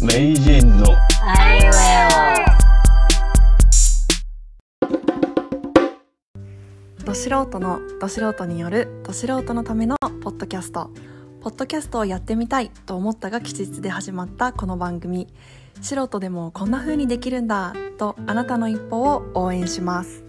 名人のあいうえど素人のど素人によるど素人のためのポッドキャスト。ポッドキャストをやってみたいと思ったが吉日で始まったこの番組。素人でもこんな風にできるんだとあなたの一歩を応援します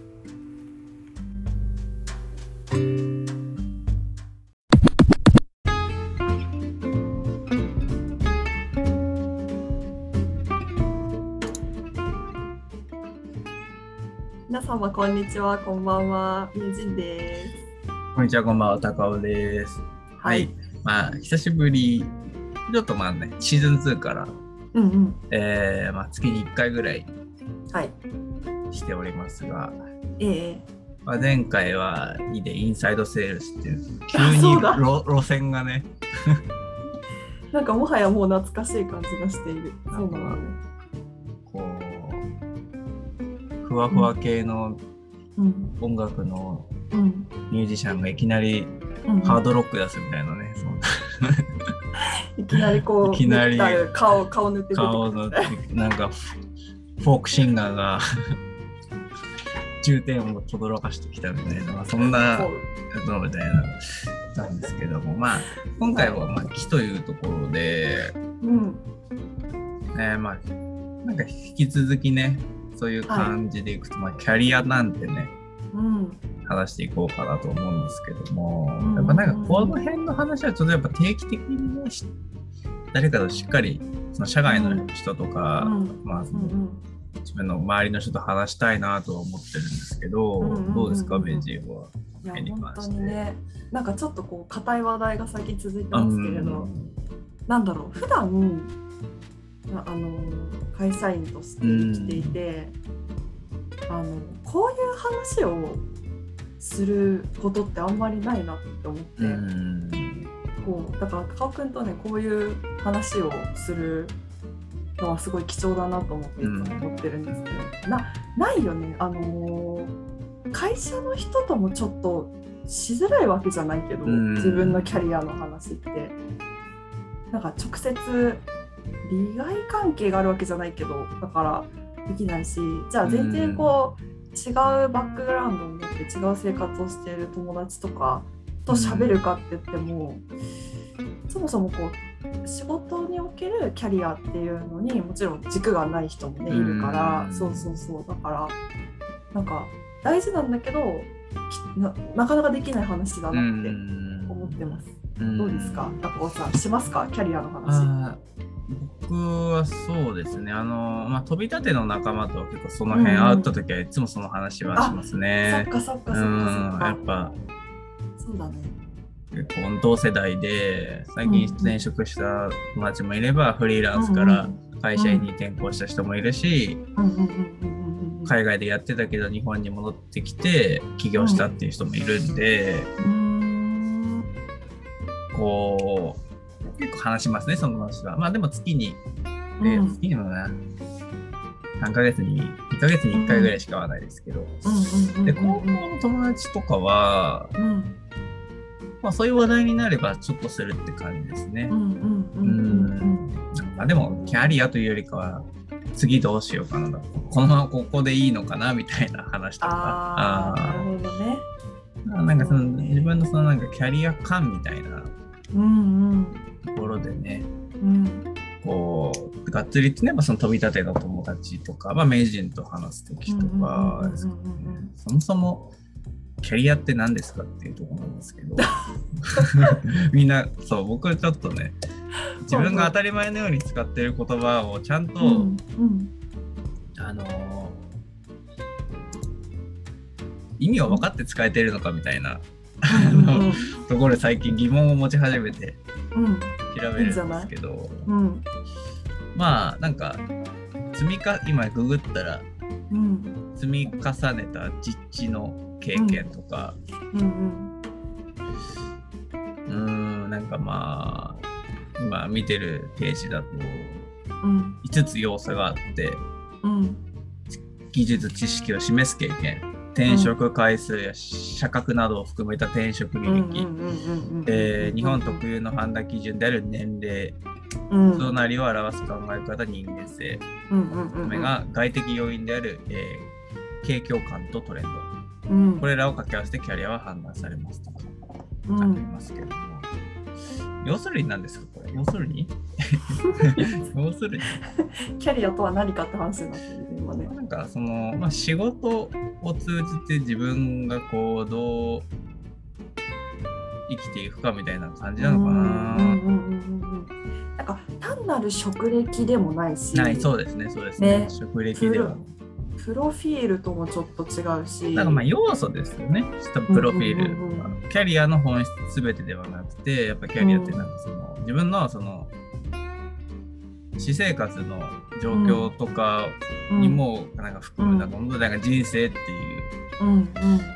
様こんにちはこんばんはみじんです。こんにちは、こんばんは、高尾です。はい。まあ、久しぶり、ちょっとまあね、シーズン2から、うんうん。えーまあ、月に1回ぐらいはい。しておりますが、ええ。まあ、前回は2でインサイドセールスっていう、急あに路路線がね、なんかもはやもう懐かしい感じがしている。そうな。のねふわふわ系のうん。音楽のうん。ミュージシャンがいきなりうん。ハードロック出すみたいなね、いきなりこういきなり塗った顔顔塗って出てくる顔のなんかフフォークシンガーが重点を轟かしてきたみたいな、まあ、そんなそうのみたいななんですけども。まあ今回はまあ木というところで、うん。えーまあなんか引き続きねそういう感じでいくと、まあキャリアなんてねうん。話していこうかなと思うんですけども、うん。やっぱなんかこの辺の話はちょっとやっぱ定期的にねし誰かとしっかりその社外の人とか、うん。まあそのうんうん。自分の周りの人と話したいなとは思ってるんですけど、うんうんうんうん。どうですかベンジーは？本当にねなんかちょっとこう硬い話題が最近続いてますけれど、うん。なんだろう普段ああの会社員として生きていて、あのこういう話をすることってあんまりないなって思って、うん。こうだから高尾くんとねこういう話をするのはすごい貴重だなと思っていつも思ってるんですけど、なないよね。あのー会社の人ともちょっとしづらいわけじゃないけど、うん。自分のキャリアの話って。なんか直接利害関係があるわけじゃないけどだからできないしじゃあ全然こう、違うバックグラウンドを持って違う生活をしている友達とかと喋るかって言っても、そもそもこう仕事におけるキャリアっていうのにもちろん軸がない人もねいるから、うん。そうそうそう。だからなんか大事なんだけどきななかなかできない話だうなってん思ってます。うん。どうですか？高尾さんしますか？キャリアの話。僕はそうですねあの、まあ、飛び立ての仲間と結構その辺うん会った時はいつもその話はしますね。かそっかそっかそっうんか。やっぱそうだね。結構同世代で最近転職した友達もいればフリーランスから会社員に転校した人もいるし、うんうんうんうんうんうん。海外でやってたけど日本に戻ってきて起業したっていう人もいるんで、こう結構話しますねその話は。まあでも月に、でうん。月にもな3ヶ月に2ヶ月に1回ぐらいしか会わないですけど、で高校の友達とかは、うん。まあ、そういう話題になればちょっとするって感じですね。う、んまあ、でもキャリアというよりかは次どうしようかなこのままここでいいのかなみたいな話とか。ああなるほどね。なんかその自分のそのなんかキャリア感みたいな。うんうんろでねうん。こうがっつりってねその飛び立ての友達とか、まあ、名人と話す時とかですかね。そもそもキャリアって何ですかっていうところなんですけど。みんなそう僕ちょっとね自分が当たり前のように使ってる言葉をちゃんと、うんうん。あのー意味を分かって使えてるのかみたいなうんところで最近疑問を持ち始めて。うん調べるんですけど。うん。まあなんか積みか今ググったらうん積み重ねた実地の経験とか。うん。うーん。なん。かまあ今見てるページだとうん。5つ要素があってうん。技術知識を示す経験転職回数や社格などを含めた転職履歴、えー日本特有の判断基準である年齢。うん。人なりを表す考え方人間性。うんうんうんうん。これが外的要因である、えー景況感とトレンド。うん。これらを掛け合わせてキャリアは判断されますとうありんますけれども、要するに何ですかこれ？要するに？要するに？キャリアとは何かって話になってるね今ね。なんかその、まあ、仕事を通じて自分がこうどう生きていくかみたいな感じなのかな。なんか単なる職歴でもないし。はい、そうですね、そうですね。ね。職歴では。プロフィールともちょっと違うし。なんかまあ要素ですよね、多分プロフィール、うんうんうんうん。キャリアの本質すべてではなくて、やっぱキャリアってなんかその、自分のその私生活の状況とかにもなんか含む、うんなん。か本当になんか人生っていううんうん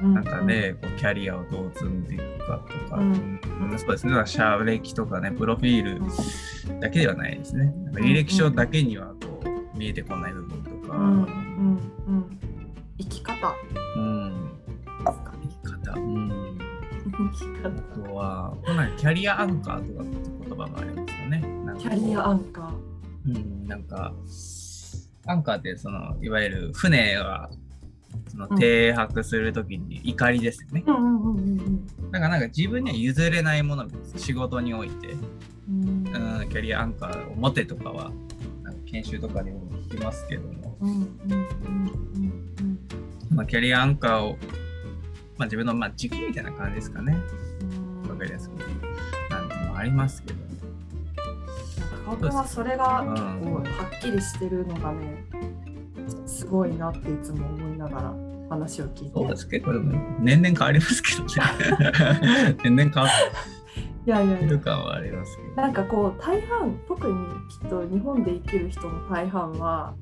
うん中でこうキャリアをどう積んでいくかとか、うん。うんそうですね、だから社歴とかね、プロフィールだけではないですね。履歴書だけにはこう見えてこない部分うんうんうん生き方。うん。生き方、うん、生き方。あとは、このキャリアアンカーとかって言葉もありますよね。キャリアアンカうん、なんか、アンカーってその、いわゆる船がそのうん停泊するときに怒りですよね。ーうんうんうんうんだからなんか自分には譲れないもの仕事において、うん。うん、キャリアアンカーを持てとかはなんか研修とかでも聞きますけども、うんうんうんうんまあ、キャリアアンカーを、まあ、自分のまあ軸みたいな感じですかね。うん。わかりやすくなんてもありますけど。高岡はそれがうん結構はっきりしてるのがねすごいなっていつも思いながら話を聞いて。そうです。結構でも年々変わりますけどね。年々変わいやいやいや。感はありますけどなんかこう大半特にきっと日本で生きる人の大半は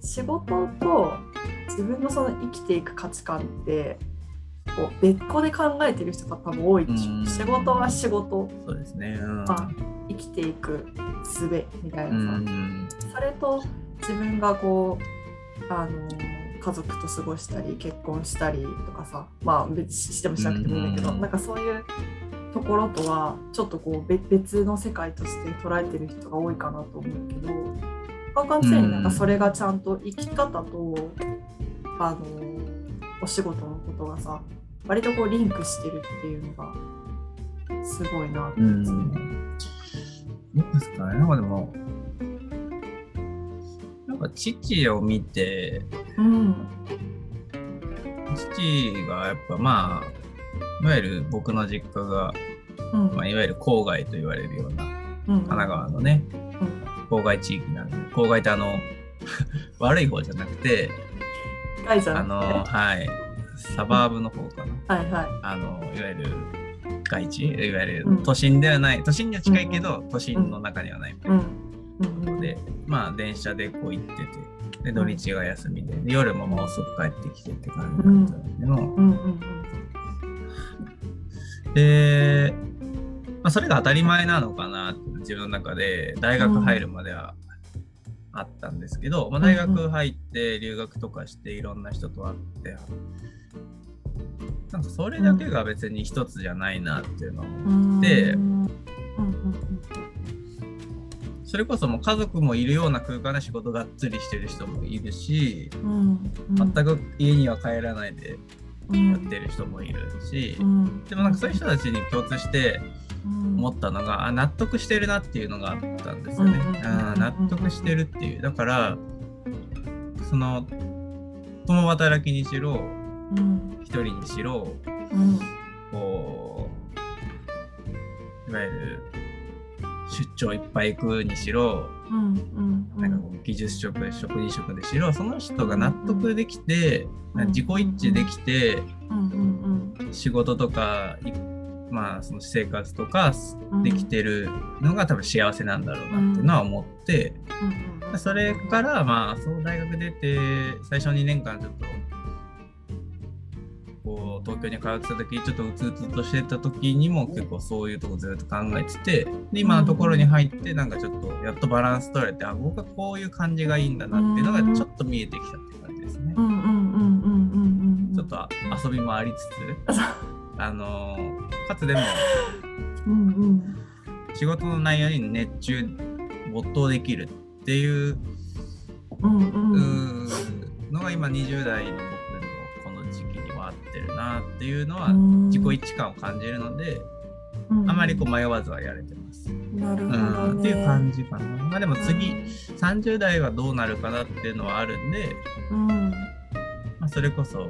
仕事と自分のその生きていく価値観ってこう別個で考えてる人が多分多いでしょ。うん。仕事は仕事。そうですね。うん。あ生きていく術みたいうなさ、ん。それと自分がこうあの家族と過ごしたり結婚したりとかさ。まあ別にしてもしなくてもいいんだけど、うん。なんかそういうところとはちょっとこう別別の世界として捉えてる人が多いかなと思うけどカカンになんかそれがちゃんと生き方と、あのお仕事のことがさ割とこうリンクしてるっていうのがすごいなってうんいですかねなんかでもなんか父を見てうん。父がやっぱまあいわゆる僕の実家が、うん。まあ、いわゆる郊外と言われるようなうん。神奈川のねうん。郊外地域なんで郊外ってあの 悪い方じゃなくてあのはい。サバーブの方かな。はいはい。あのいわゆる外地いわゆうん。る都心ではない、都心には近いけど、都心の中にはないみたいな。うん。うん。うん。で、まあ電車でこう行っててで土日が休みでで夜ももう遅く帰ってきてって感じだったんだけど、で、まあ、それが当たり前なのかなって自分の中で大学入るまではあったんですけど、まあ、大学入って留学とかしていろんな人と会ってなんかそれだけが別に一つじゃないなっていうのをうん。でうんうんそれこそもう家族もいるような空間で仕事がっつりしてる人もいるしうん全く家には帰らないでうんやってる人もいるしうん。でもなんかそういう人たちに共通してうん。思ったのがあ納得してるなっていうのがあったんですよね。うんうんうんうんうん。納得してるっていう。だからその共働きにしろうん。一人にしろうん。こういわゆる出張いっぱい行くにしろうんうんなんかこう技術職職人職でしろその人が納得できてうん。自己一致できて仕事とかいまあその私生活とかうん。できてるのが多分幸せなんだろうなっていうのは思って、うんそれからまあそう大学出て最初2年間ちょっとこう東京に通ってた時ちょっとうつうつとしてた時にも結構そういうとこずっと考えててで今のところに入ってなんかちょっとやっとバランス取れてあ僕はこういう感じがいいんだなっていうのがちょっと見えてきたって感じですね。ちょっと遊びもありつつあのかつでも うんうん。仕事の内容に熱中没頭できるっていううんううんーのが今20代のてるなっていうのはうん。自己一致感を感じるので、うん。あまりこう迷わずはやれてます。なるほどうん、ってね。いう感じかな。まあでも次30代はどうなるかなっていうのはあるんで、うん。まあ、それこそ、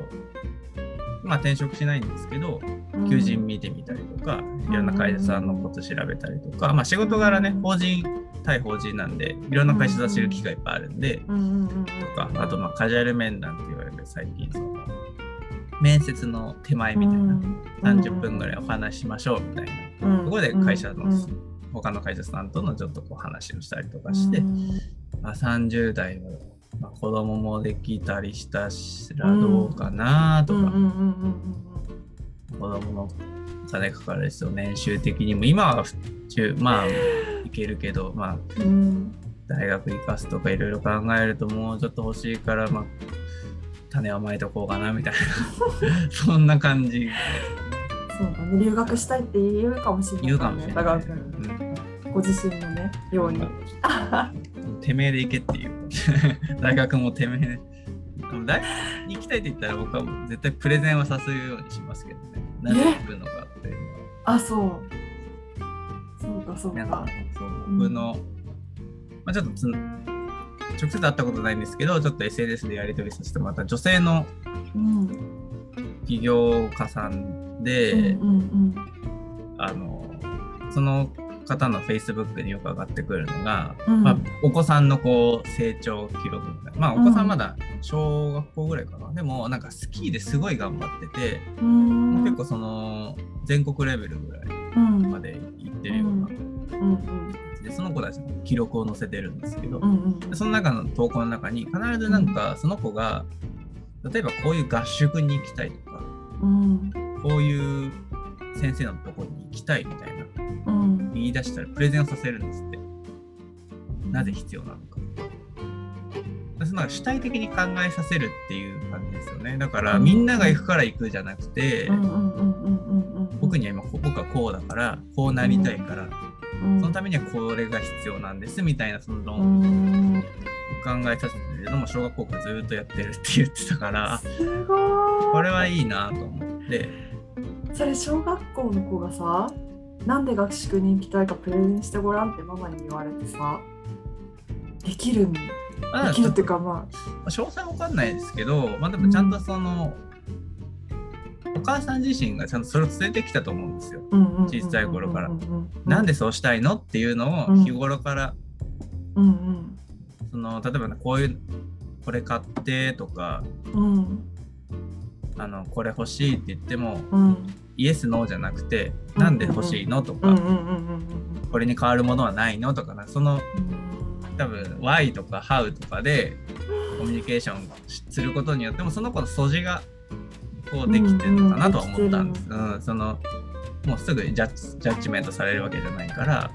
まあ、転職しないんですけど、うん。求人見てみたりとか、いろんな会社さんのこと調べたりとか、まあ、仕事柄ね、法人対法人なんで、いろんな会社さん知る機会いっぱいあるんで。とか、あとまあカジュアル面談って言われる最近その面接の手前みたいな、30分ぐらいお話ししましょうみたいな、うん。そこで会社の、うんうん。他の会社さんとのちょっとこう話をしたりとかして、うん。まあ、30代は、まあ、子供もできたりしたしらどうかなとか、うんうんうんうん子供のお金かかる人年収的にも今は普通まあいけるけどまあうんうん。大学行かすとかいろいろ考えるともうちょっと欲しいからまあ種はまいとこうかなみたいな。そんな感じ。そうだね留学したいって言うかもしれない言うかもしれない、うんご自身のねように。てめえで行けっていう。大学もてめえ。で大学に行きたいって言ったら僕は絶対プレゼンはさせるようにしますけどね。なぜ行くのかってあそう。そうかそうか。そう僕の、まあ、ちょっとつ直接会ったことないんですけどちょっと SNS でやり取りさせてもらった女性のうん起業家さんで、うんうんあのその方の Facebook によく上がってくるのが、うん。まあ、お子さんのこう成長記録みたいな。まあお子さんまだ小学校ぐらいかな、でもなんかスキーですごい頑張ってて、うん。結構その全国レベルぐらいうん。まで行ってるような、うんうんでその子たちの記録を載せてるんですけど、うんうん。でその中の投稿の中に必ずなんかその子が例えばこういう合宿に行きたいとかうん。こういう先生のところに行きたいみたいなうん。言い出したらプレゼンをさせるんですって。なぜ必要なのか。でその主体的に考えさせるっていう感じですよね。だからうん。みんなが行くから行くじゃなくて、僕には今こ僕はこうだからこうなりたいから、うんそのためにはこれが必要なんですみたいなそのう論ん。考えさせてるのも小学校からずっとやってるって言ってたから。すごい。これはいいなと思って。それ小学校の子がさなんで合宿に行きたいかプレゼンしてごらんってママに言われてさできるん？でまあきるっていうかま詳細わかんないですけど、まあ、でもちゃんとその、お母さん自身がちゃんとそれを伝えてきたと思うんですよ。小さい頃からなんでそうしたいのっていうのを日頃から、その例えばねこういうこれ買ってとかうんあのこれ欲しいって言ってもうんイエスノーじゃなくてうなんで欲しいのとか、これに変わるものはないのとかなその多分 Why とか How とかでコミュニケーションすることによってもその子の素地がこうできてるのかなとは思ったんです。うん。そのもうすぐジャッジジャッジメントされるわけじゃないから、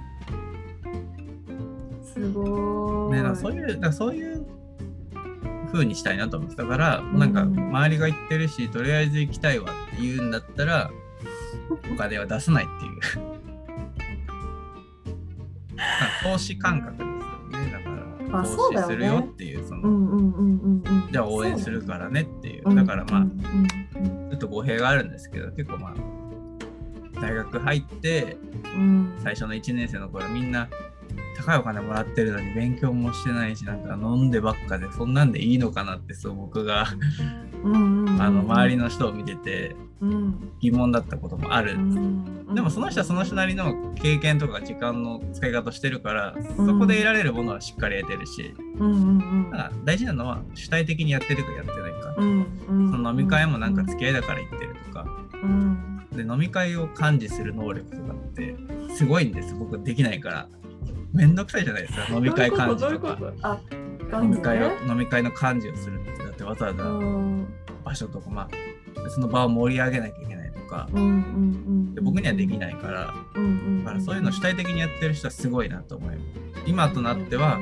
すごい。ね、そういうそういう風にしたいなと思ってたから、うんなん。か周りが言ってるしとりあえず行きたいわって言うんだったらお金は出さないっていう。投資感覚ですよね。だから投資するよっていうその、うんうんうんうんうん。じゃあ応援するからねっていう。うん。だからまあ、うんうんちょっと語弊があるんですけど結構まあ大学入ってうん。最初の1年生の頃みんな高いお金もらってるのに勉強もしてないしなんか飲んでばっかでそんなんでいいのかなってそう僕がうんあの周りの人を見ててうん疑問だったこともある。うん。んでもその人はその人なりの経験とか時間の使い方してるからうん。そこで得られるものはしっかり得てるし。うんうんだから大事なのは主体的にやってるかやってないか。うんうんその飲み会もなんか付き合いだから行ってるとか。うん。で飲み会を幹事する能力とかってすごいんです。僕できないから。めんどくさいじゃないですか飲み会幹事とか。飲み会をね飲み会の幹事をするってわざわうざん。場所とかまあその場を盛り上げなきゃいけないとか。うんうんうんで僕にはできないから。うんうん。だからそういうのを主体的にやってる人はすごいなと思います今となっては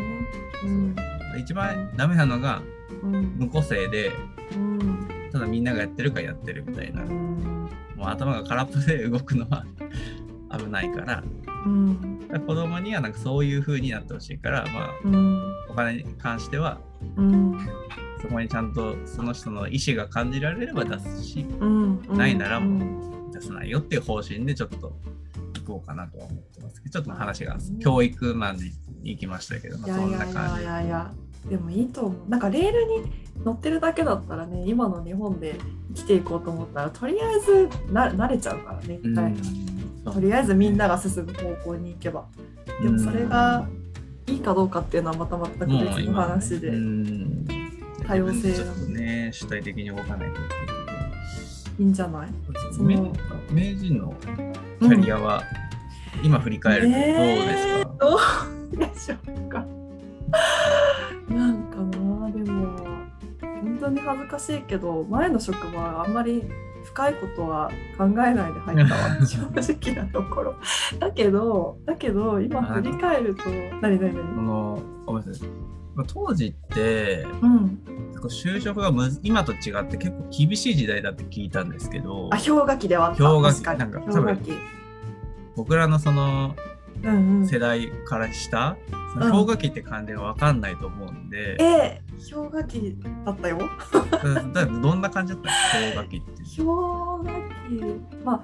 うん。一番ダメなのがうん。無個性でうん。ただみんながやってるからやってるみたいな。うんもう頭が空っぽで動くのは 危ないからうん。ら子供にはなんかそういう風になってほしいから、まあ、うん。お金に関してはうん。そこにちゃんとその人の意思が感じられれば出すしないならもうん。出さないよっていう方針でちょっと行こうかなとは思ってますけどちょっと話がうん教育マンに行きましたけど、まあ、そんない感じや。いやいやでもいいと思う。なんかレールに乗ってるだけだったらね今の日本で生きていこうと思ったらとりあえずな慣れちゃうからね、うんとりあえずみんなが進む方向に行けば。でもそれがいいかどうかっていうのはまた全く別の今話で、うん。多様性ちょっとね。主体的に動かないと。いいいんじゃない？そう名人のキャリアは今振り返るとどうですか、どうでしょうか？なんかなでも。本当に恥ずかしいけど前の職場はあんまり深いことは考えないで入ったわ正直なところ。だけどだけど今振り返ると何何そ何のごめんなさい。まあ当時ってうん。就職がむず今と違って結構厳しい時代だって聞いたんですけど。あ氷河期ではあった。氷河期なんか氷河期。僕らのその世代から下、その氷河期って感じが分かんないと思うんで、え氷河期だったよ。うんだどんな感じだったの？氷河期って。氷河期。まあ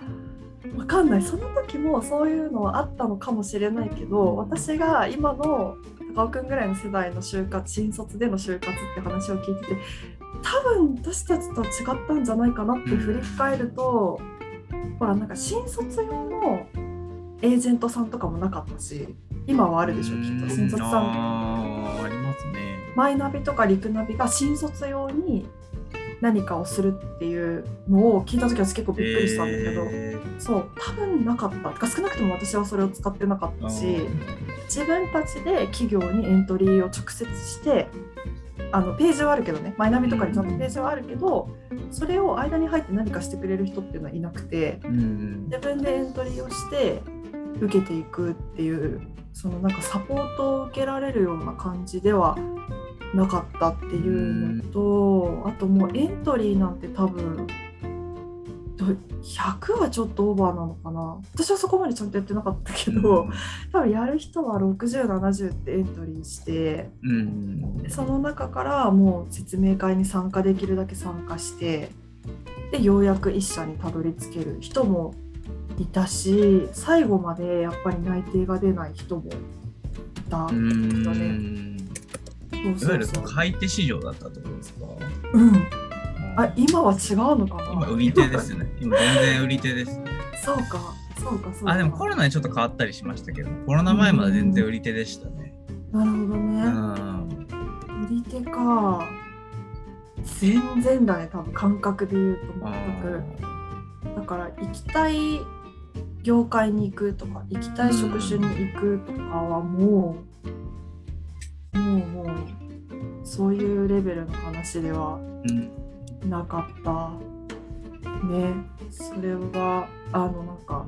わかんない。その時もそういうのはあったのかもしれないけど私が今の高尾くんぐらいの世代の就活新卒での就活って話を聞いてて多分私たちとは違ったんじゃないかなって振り返ると、ほらなんか新卒用のエージェントさんとかもなかったし今はあるでしょきっと。新卒さんあーありますね。マイナビとかリクナビが新卒用に何かをするっていうのを聞いた時は結構びっくりしたんだけど、えそう多分なかった。てか少なくとも私はそれを使ってなかっーたし自分たちで企業にエントリーを直接してあのページはあるけどね。マイナビとかにちゃんとページはあるけどそれを間に入って何かしてくれる人っていうのはいなくてうん自分でエントリーをして受けていくっていうそのなんかサポートを受けられるような感じではなかったっていうのとあともうエントリーなんて多分ど100はちょっとオーバーなのかな。私はそこまでちゃんとやってなかったけど、多分やる人は6070ってエントリーしてうん。でその中からもう説明会に参加できるだけ参加してでようやく一社にたどり着ける人もいたし最後までやっぱり内定が出ない人もいた、うん。だねいわゆる買い手市場だったってことですか？うんあ今は違うのかな？今売り手ですね。今全然売り手ですね。そうか。そうかそうか。あでもコロナにちょっと変わったりしましたけど、コロナ前まで全然売り手でしたね。なるほどうね、ん。売り手か。全然だね多分。感覚で言うとあ全く。だから行きたい業界に行くとか行きたい職種に行くとかはもう、もうもうそういうレベルの話ではーうんなかった。ね。それはあのなんか、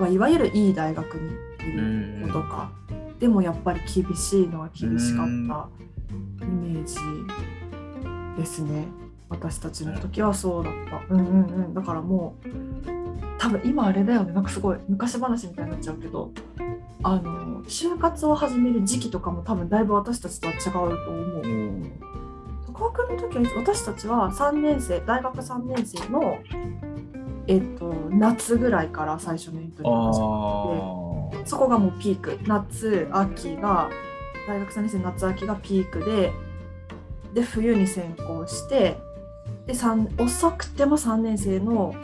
まあ、いわゆるいい大学にいる子とか、でもやっぱり厳しいのは厳しかったイメージですね。私たちの時はそうだった。うん。うんうんだからもう多分今あれだよね。なんかすごい昔話みたいになっちゃうけどあの就活を始める時期とかも多分だいぶ私たちとは違うと思う高尾君の時は私たちは3年生大学3年生のえっと夏ぐらいから最初のエントリーが始まってあそこがもうピーク。夏秋が大学3年生の夏秋がピークでで冬に先行してで三遅くても3年生の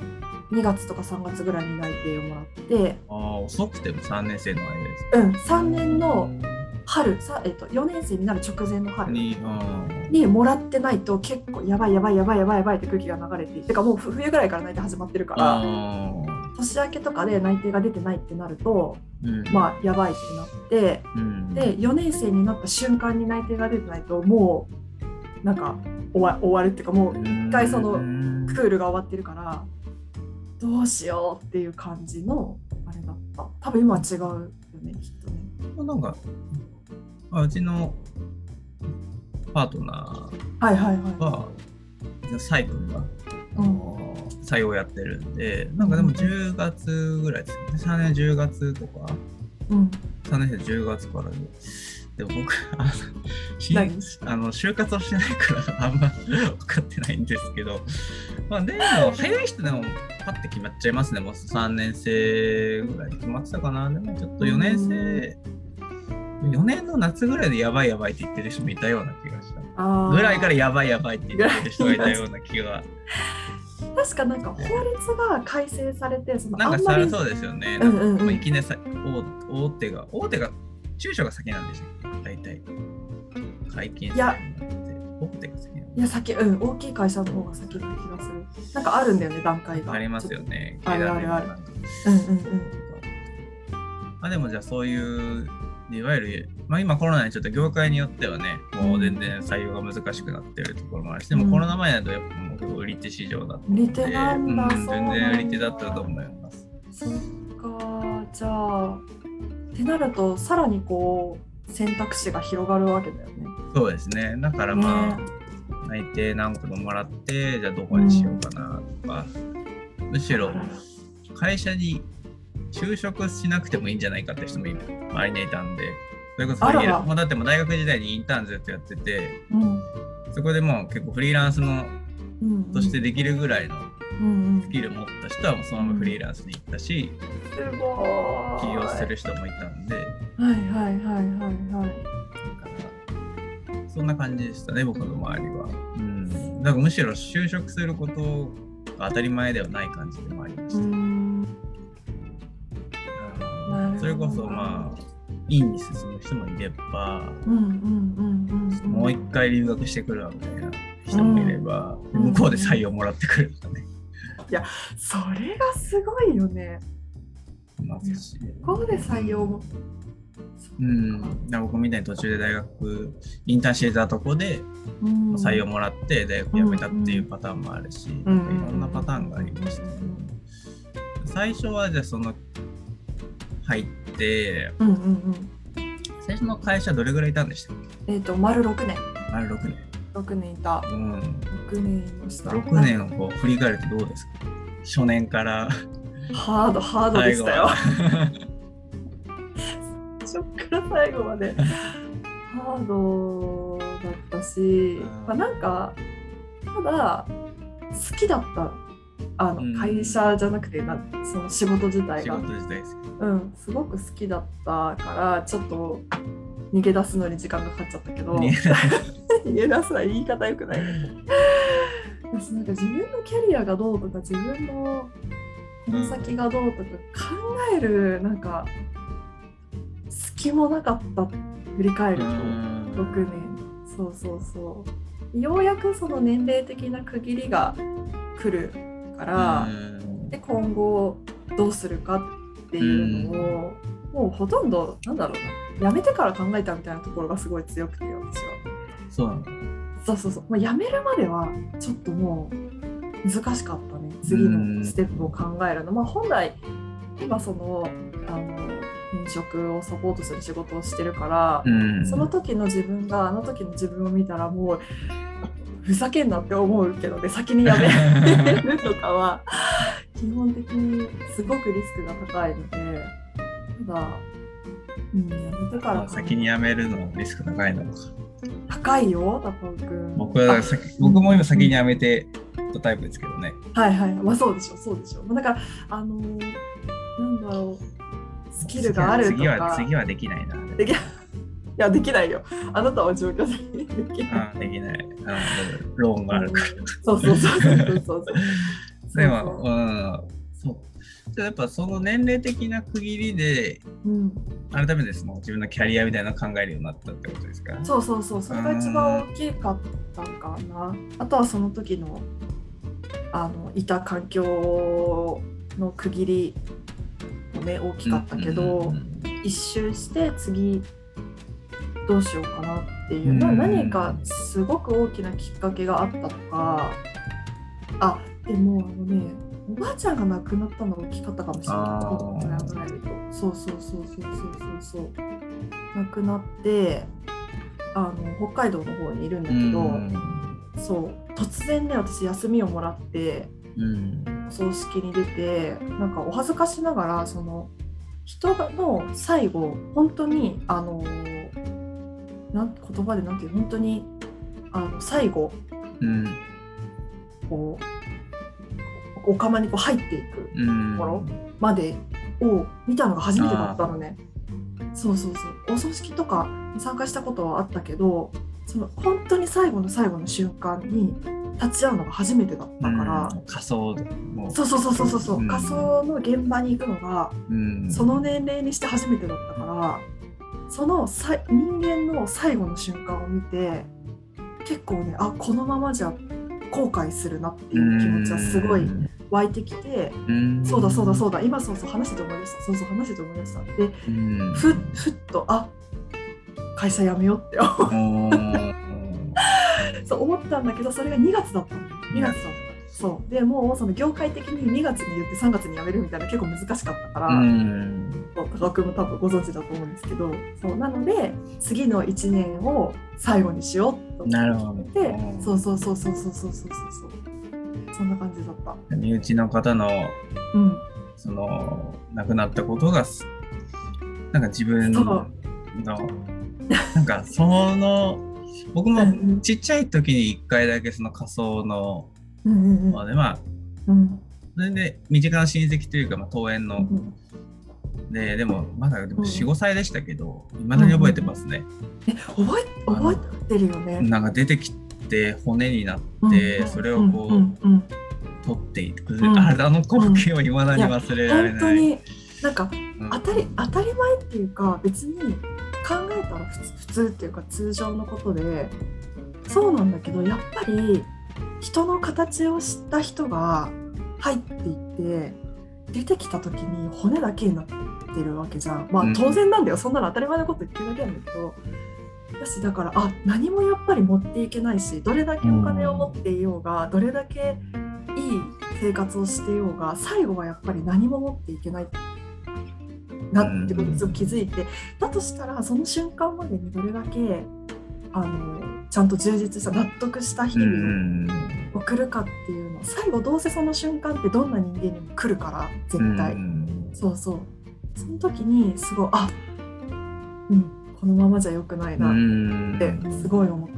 2月とか3月ぐらいに内定をもらって、ああ遅くても3年生の間ですうん、3年の春さ、えっと、4年生になる直前の春。に、うんにもらってないと結構やばいやばいやばいやばいやばいって空気が流れててかもう冬ぐらいから内定始まってるからあ年明けとかで内定が出てないってなるとーうん。まあやばいってなって。うん。で4年生になった瞬間に内定が出てないともうなんか終わ終わるっていうかもう一回そのうん。クールが終わってるからどうしようっていう感じのあれだった。多分今は違うよねきっとね。なんかあうちのパートナはいはいはーはサイ君がい、うん、採用やってるんでなんかでも10月ぐらいですね。3年10月とか。うん、3年生10月からで。でも僕、あのあの就活をしてないから あんま分かってないんですけど、まあ、でも早い人でもパッて決まっちゃいますね。もう3年生ぐらいで決まってたかな。でもちょっと4年生、4年の夏ぐらいでやばいやばいって言ってる人もいたような気がした。ぐらいからやばいやばいって言ってる人がいたような気が。確かなんか法律が改正されてそのなんかさそうですよね。うんうんうん。なんかいきなりさ大大手が、大手が、中小が先なんでしたっけ？大体。会見いやするのって。大手が先いや先うん。大きい会社の方が先な気がする。なんかあるんだよね段階が。ありますよね。あるあるある。うんうんうん。まあでもじゃあそういう、いわゆる、まあ今コロナにちょっと業界によってはね、もう全然採用が難しくなってるところもあるし、でもうん。コロナ前だとやっぱもう結構売り手市場だった売り手なんだうん、そうなんだ。全然売り手だったと思います。そっか。じゃあってなるとさらにこう選択肢が広がるわけだよね。そうですね。だからまあ、ね。内定何個ももらって、じゃあどこにしようかなとか、むしろ会社に就職しなくてもいいんじゃないかって人も今周りにいたんで、それこそフリーランもうだってもう大学時代にインターンずっとやってて、うん。そこでもう結構フリーランスのうんうん。としてできるぐらいのうんうん。スキル持った人はもうそのままフリーランスに行ったし、すごい。起業する人もいたんで、はいはいはいはいはい。そんな感じでしたね、僕の周りは。うん。だからむしろ就職することが当たり前ではない感じでもありました。それこそまあ、院に進む人もいれば、うんうんうんうんうん。もう一回留学してくるわみたいな人もいれば、うん。向こうで採用もらってくるとかね。それがすごいよね。いますし。ここで採用も。うん。僕みたいに途中で大学、インターンしてたとこでうん。採用もらって大学辞めたっていうパターンもあるし、うんいろんなパターンがありましたけど、最初はじゃあその入って、うんうんうん。最初の会社どれぐらいいたんでしたっえっ、と丸6年。けあれ6年。6年いた。うん。6年いました。6年をこう振り返るとどうですか？初年から。ハードハードでしたよ。は。初っから最後まで。ハードだったし、うん。まあ、なんかただ好きだったあの、うん。会社じゃなくてなその仕事自体が。うん、すごく好きだったからちょっと逃げ出すのに時間がかかっちゃったけど。ね 逃げ出すは言い方よくない。私なんか自分のキャリアがどうとか自分のこの先がどうとか考えるなんか隙もなかった振り返ると6年。そうそうそう。ようやくその年齢的な区切りが来るから、で今後どうするかっていうのを、もうほとんどなんだろうなやめてから考えたみたいなところがすごい強くて私は。そうなんだ。そうそうそう、まあ、やめるまではちょっともう難しかったね。次のステップを考えるの、まあ本来今そのあの転職をサポートする仕事をしてるから、うん。その時の自分があの時の自分を見たらもうふざけんなって思うけどで先にやめる。とかは基本的にすごくリスクが高いのでただ、うん、やめてから先に辞めるのリスク高いのか。高いよ高尾君。僕は先僕も今先に辞めてたタイプですけどね。はいはい。まあそうでしょそうでしょまあだからあのーなんだろう。スキルがあるとか。次は次はできないな。できいやできないよあなたは状況的にできないあできない。あローンがあるから。そうそうそうそうそうそうでも、そううん、そう。じゃあやっぱその年齢的な区切りで、うん改めてその自分のキャリアみたいなのを考えるようになったってことですか？そうそうそう、それが一番大きかったかな。あとはその時のあのいた環境の区切りもね大きかったけど、うんうん一周して次どうしようかなっていう、何かすごく大きなきっかけがあったとか。あでもあのねおばあちゃんが亡くなったのが大きかったかもしれない。考えると。そうそうそうそうそうそう。そう亡くなってあの北海道の方にいるんだけど、うん。そう。突然ね私休みをもらってうん。お葬式に出てなんかお恥ずかしながらその人の最後本当にあのなん言葉でなんていう本当にあの最後うん。こうお釜にこう入っていくうん。ところまでを見たのが初めてだったのね。そうそうそう。お葬式とかに参加したことはあったけどその本当に最後の最後の瞬間に立ち会うのが初めてだったから、うん。仮想も。そうそうそうそうそうそう、うん。仮想の現場に行くのがうん。その年齢にして初めてだったからそのさ人間の最後の瞬間を見て結構ねあこのままじゃ後悔するなっていう気持ちはすごい湧いてきて、うん。そうだそうだそうだ今そうそう話してて思い出した。そうそう話してて思い出した。でうん。ふっふっとあ会社辞めようっておー。そう思ったんだけどそれが2月だったの。2月だったそう。でもうその業界的に2月に言って3月に辞めるみたいな結構難しかったから、う高尾君も多分ご存知だと思うんですけどそう。なので次の1年を最後にしようと思ってそうそうそうそうそうそうそうそうそう。そんな感じだった。身内の方のうん。その亡くなったことがすなんか自分のなんかその僕もうん。ちっちゃい時に一回だけその仮想のうんうんうん。まあねまあ。うん。それで身近な親戚というか、まあ、登園の。うんででもまだでもうん。45歳でしたけどいまだに覚えてますね、え覚え覚えてるよね。なんか出てきて骨になって、うんそれをこう、うんうんうん取っていく、んあれあの光景をいまだに忘れられない、本当になんかうん。当たり当たり前っていうか別に考えたら普通普通っていうか通常のことで。そうなんだけどやっぱり人の形を知った人が入っていって出てきた時に骨だけになってるわけじゃん。まあうん。当然なんだよ、そんなの当たり前のこと言ってるだけなんだけど。だしだからあ何もやっぱり持っていけないしどれだけお金を持っていようが、どれだけいい生活をしていようが最後はやっぱり何も持っていけないなってことにすごく気づいて。だとしたらその瞬間までにどれだけあのちゃんと充実した納得した日う々んを送るかっていうの最後どうせその瞬間ってどんな人間にも来るから絶対、うんそうそう。その時にすごいあうんこのままじゃ良くないなうん。ってすごい思っ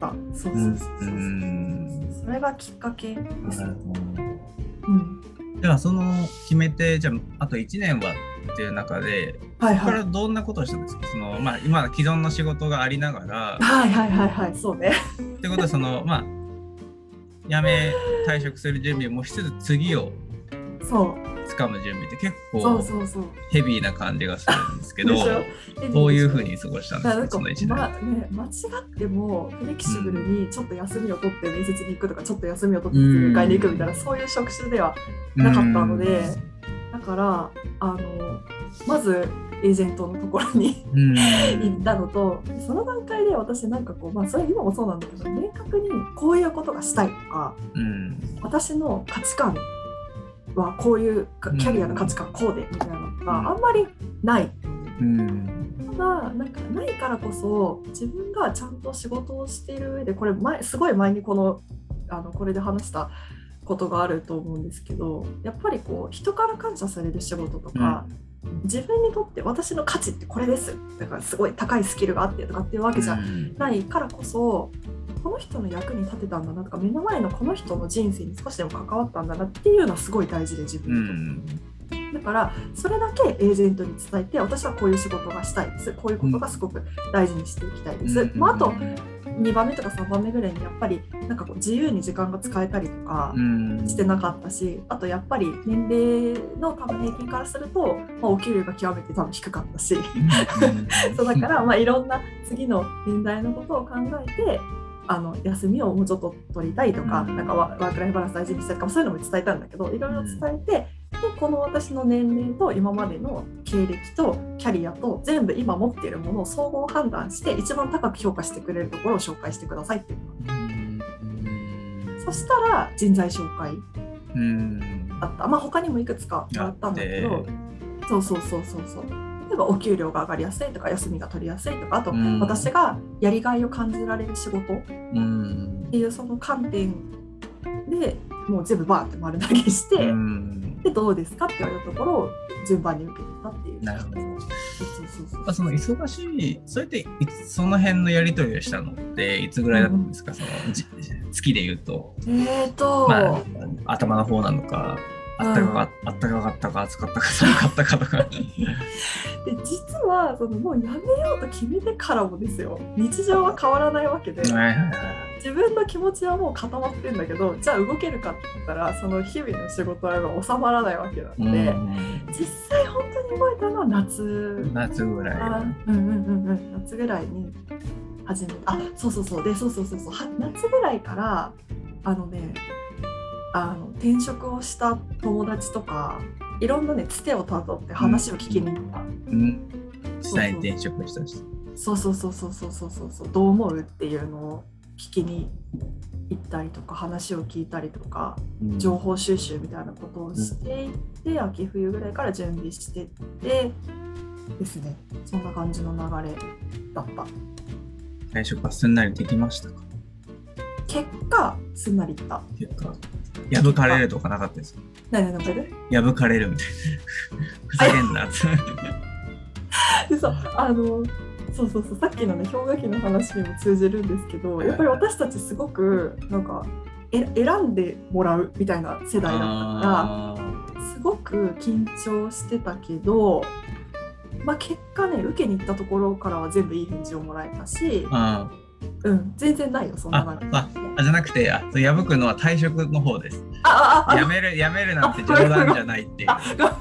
た、そうそうそうそうそう、うんそれがきっかけです。ねうん。ではその決めてじゃああと1年はっていう中ではいはい。これはどんなことをしたんですかその、まあ、今既存の仕事がありながら。はいはいはいはい。そうね。ってことはその まあ辞め退職する準備もしつつ次をそう。掴む準備って結そう構そうそう。ヘビーな感じがするんですけどどういうふうに過ごしたんですか？かその1年、まね、間違ってもフレキシブルにちょっと休みを取って面接に行くとか、ちょっと休みを取ってうん迎えに行くみたいな、そういう職種ではなかったので、だからあのまずエージェントのところにうん。行ったのとその段階で私なんかこうまあそれ今もそうなんだけど明確にこういうことがしたいとかうん。私の価値観はこういうかキャリアの価値観こうでみたいなのうん。があんまりない。うん。ただなんかないからこそ自分がちゃんと仕事をしている上でこれ前すごい前にこのあのこれで話したことがあると思うんですけどやっぱりこう人から感謝される仕事とか、自分にとって私の価値ってこれです。だからすごい高いスキルがあってとかっていうわけじゃないからこそこの人の役に立てたんだなとか目の前のこの人の人生に少しでも関わったんだなっていうのはすごい大事で自う分にとって。んだからそれだけエージェントに伝えて私はこういう仕事がしたいです。こういうことがすごく大事にしていきたいです、まあ、あと2番目とか3番目ぐらいにやっぱりなんかこう自由に時間が使えたりとかうん。してなかったしあとやっぱり年齢の多分平均からすると、まあ、お給料が極めて多分低かったし。そうだからまあいろんな次の年代のことを考えてあの休みをもうちょっと取りたいとか,、うん。なんかワワークライフバランス大事にしたいとかそういうのも伝えたんだけどいろいろ伝えて、でこの私の年齢と今までの経歴とキャリアと全部今持っているものを総合判断して一番高く評価してくれるところを紹介してくださいっていうのが。そしたら人材紹介うんあったまあ他にもいくつかあったんだけあどそうそうそうそうそう。例えばお給料が上がりやすいとか休みが取りやすいとかあとうん。私がやりがいを感じられる仕事。っうん。ていうその観点でもう全部バーって丸投げして、うんでどうですかって言われたところを順番に受けてたっていう。なるほど。そうその忙しい、それっていつその辺のやり取りをしたのっていつぐらいだったんですか、そのじ月で言うと、えーと、まあ、頭の方なのか、あったかか,、あったかかったか、暑かったか、寒かったかとか。で実はそのもうやめようと決めてからもですよ。日常は変わらないわけで。自分の気持ちはもう固まってんだけどじゃあ動けるかって言ったらその日々の仕事は収まらないわけなので、実際本当に動いたのは夏。うん夏ぐらい。あうんうんうんうん。夏ぐらいに始めた。あそうそうそう。でそうそうそうそう。は夏ぐらいからあのねあの転職をした友達とかいろんなねつてをたどって話を聞きに行った、うん。実際に転職した人。そうそうそうそうそうそうそうそう。どう思うっていうのを聞きに行ったりとか話を聞いたりとかうん。情報収集みたいなことをしていって、秋冬ぐらいから準備してってですね。そんな感じの流れだった。最初からすんなりできましたか？結果すんなりいった。結果、破かれるとかなかったですか？何何何破かれるみたいな。ふざけんなって。でそうあのそうそうそう。さっきのね氷河期の話にも通じるんですけどやっぱり私たちすごくなんかえ選んでもらうみたいな世代だったからあすごく緊張してたけど、まあ、結果ね受けに行ったところからは全部いい返事をもらえたしうん、全然ないよそんな感じああじゃなくて、あそう破くのは退職の方です。あああやめる、やめるなんて冗談じゃないっていう。あ